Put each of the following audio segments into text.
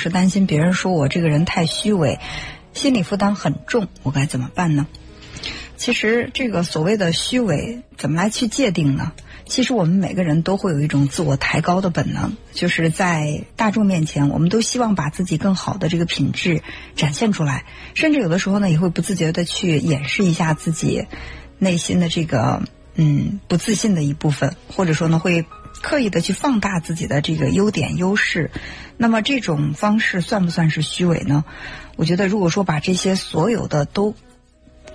是担心别人说我这个人太虚伪，心理负担很重，我该怎么办呢？其实这个所谓的虚伪，怎么来去界定呢？其实我们每个人都会有一种自我抬高的本能，就是在大众面前，我们都希望把自己更好的这个品质展现出来，甚至有的时候呢，也会不自觉的去掩饰一下自己内心的这个嗯不自信的一部分，或者说呢，会刻意的去放大自己的这个优点优势。那么这种方式算不算是虚伪呢？我觉得，如果说把这些所有的都。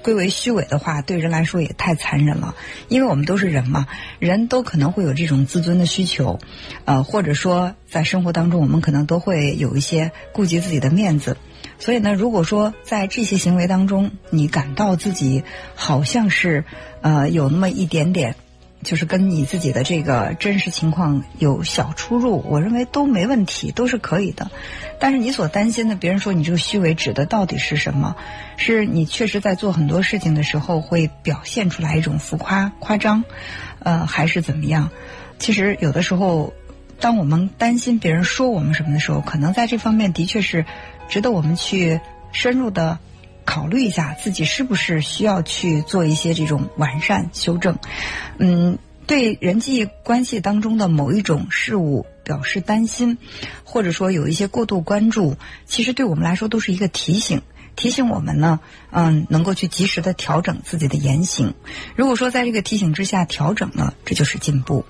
归为虚伪的话，对人来说也太残忍了。因为我们都是人嘛，人都可能会有这种自尊的需求，呃，或者说在生活当中，我们可能都会有一些顾及自己的面子。所以呢，如果说在这些行为当中，你感到自己好像是呃有那么一点点。就是跟你自己的这个真实情况有小出入，我认为都没问题，都是可以的。但是你所担心的，别人说你这个虚伪指的到底是什么？是你确实在做很多事情的时候会表现出来一种浮夸、夸张，呃，还是怎么样？其实有的时候，当我们担心别人说我们什么的时候，可能在这方面的确是值得我们去深入的。考虑一下自己是不是需要去做一些这种完善修正，嗯，对人际关系当中的某一种事物表示担心，或者说有一些过度关注，其实对我们来说都是一个提醒，提醒我们呢，嗯，能够去及时的调整自己的言行。如果说在这个提醒之下调整了，这就是进步。